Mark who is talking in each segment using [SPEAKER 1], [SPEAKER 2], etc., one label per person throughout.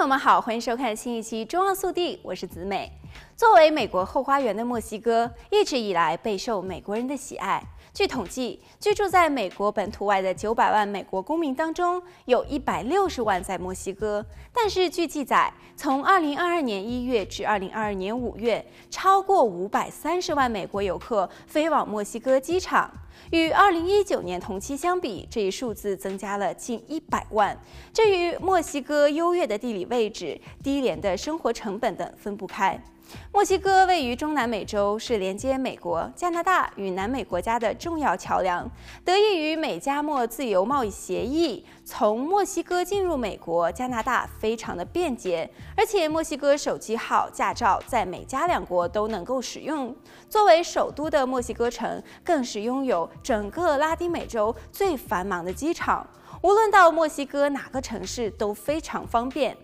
[SPEAKER 1] 朋友们好，欢迎收看新一期《中澳速递》，我是子美。作为美国后花园的墨西哥，一直以来备受美国人的喜爱。据统计，居住在美国本土外的九百万美国公民当中，有一百六十万在墨西哥。但是据记载，从二零二二年一月至二零二二年五月，超过五百三十万美国游客飞往墨西哥机场。与二零一九年同期相比，这一数字增加了近一百万。这与墨西哥优越的地理位置、低廉的生活成本等分不开。墨西哥位于中南美洲，是连接美国、加拿大与南美国家的重要桥梁。得益于美加墨自由贸易协议，从墨西哥进入美国、加拿大非常的便捷。而且，墨西哥手机号驾照在美加两国都能够使用。作为首都的墨西哥城，更是拥有整个拉丁美洲最繁忙的机场。无论到墨西哥哪个城市都非常方便。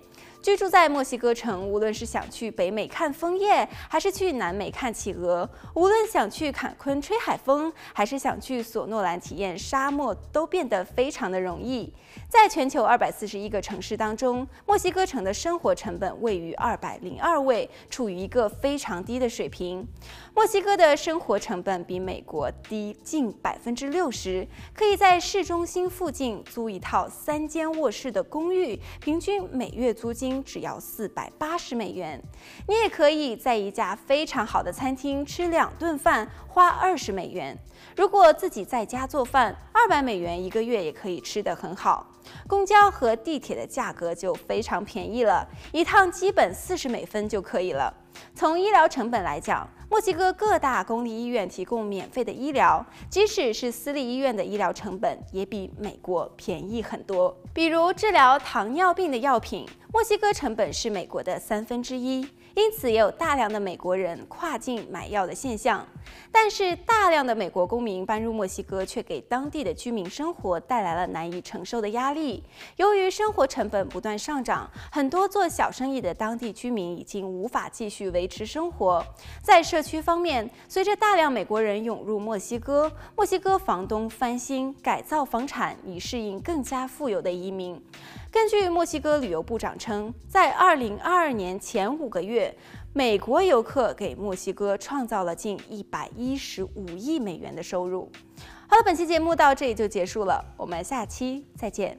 [SPEAKER 1] 居住在墨西哥城，无论是想去北美看枫叶，还是去南美看企鹅；无论想去坎昆吹海风，还是想去索诺兰体验沙漠，都变得非常的容易。在全球二百四十一个城市当中，墨西哥城的生活成本位于二百零二位，处于一个非常低的水平。墨西哥的生活成本比美国低近百分之六十，可以在市中心附近租一套三间卧室的公寓，平均每月租金。只要四百八十美元，你也可以在一家非常好的餐厅吃两顿饭，花二十美元。如果自己在家做饭，二百美元一个月也可以吃得很好。公交和地铁的价格就非常便宜了，一趟基本四十美分就可以了。从医疗成本来讲，墨西哥各大公立医院提供免费的医疗，即使是私立医院的医疗成本也比美国便宜很多。比如治疗糖尿病的药品，墨西哥成本是美国的三分之一。因此，也有大量的美国人跨境买药的现象。但是，大量的美国公民搬入墨西哥，却给当地的居民生活带来了难以承受的压力。由于生活成本不断上涨，很多做小生意的当地居民已经无法继续维持生活。在生社区方面，随着大量美国人涌入墨西哥，墨西哥房东翻新改造房产，以适应更加富有的移民。根据墨西哥旅游部长称，在2022年前五个月，美国游客给墨西哥创造了近115亿美元的收入。好了，本期节目到这里就结束了，我们下期再见。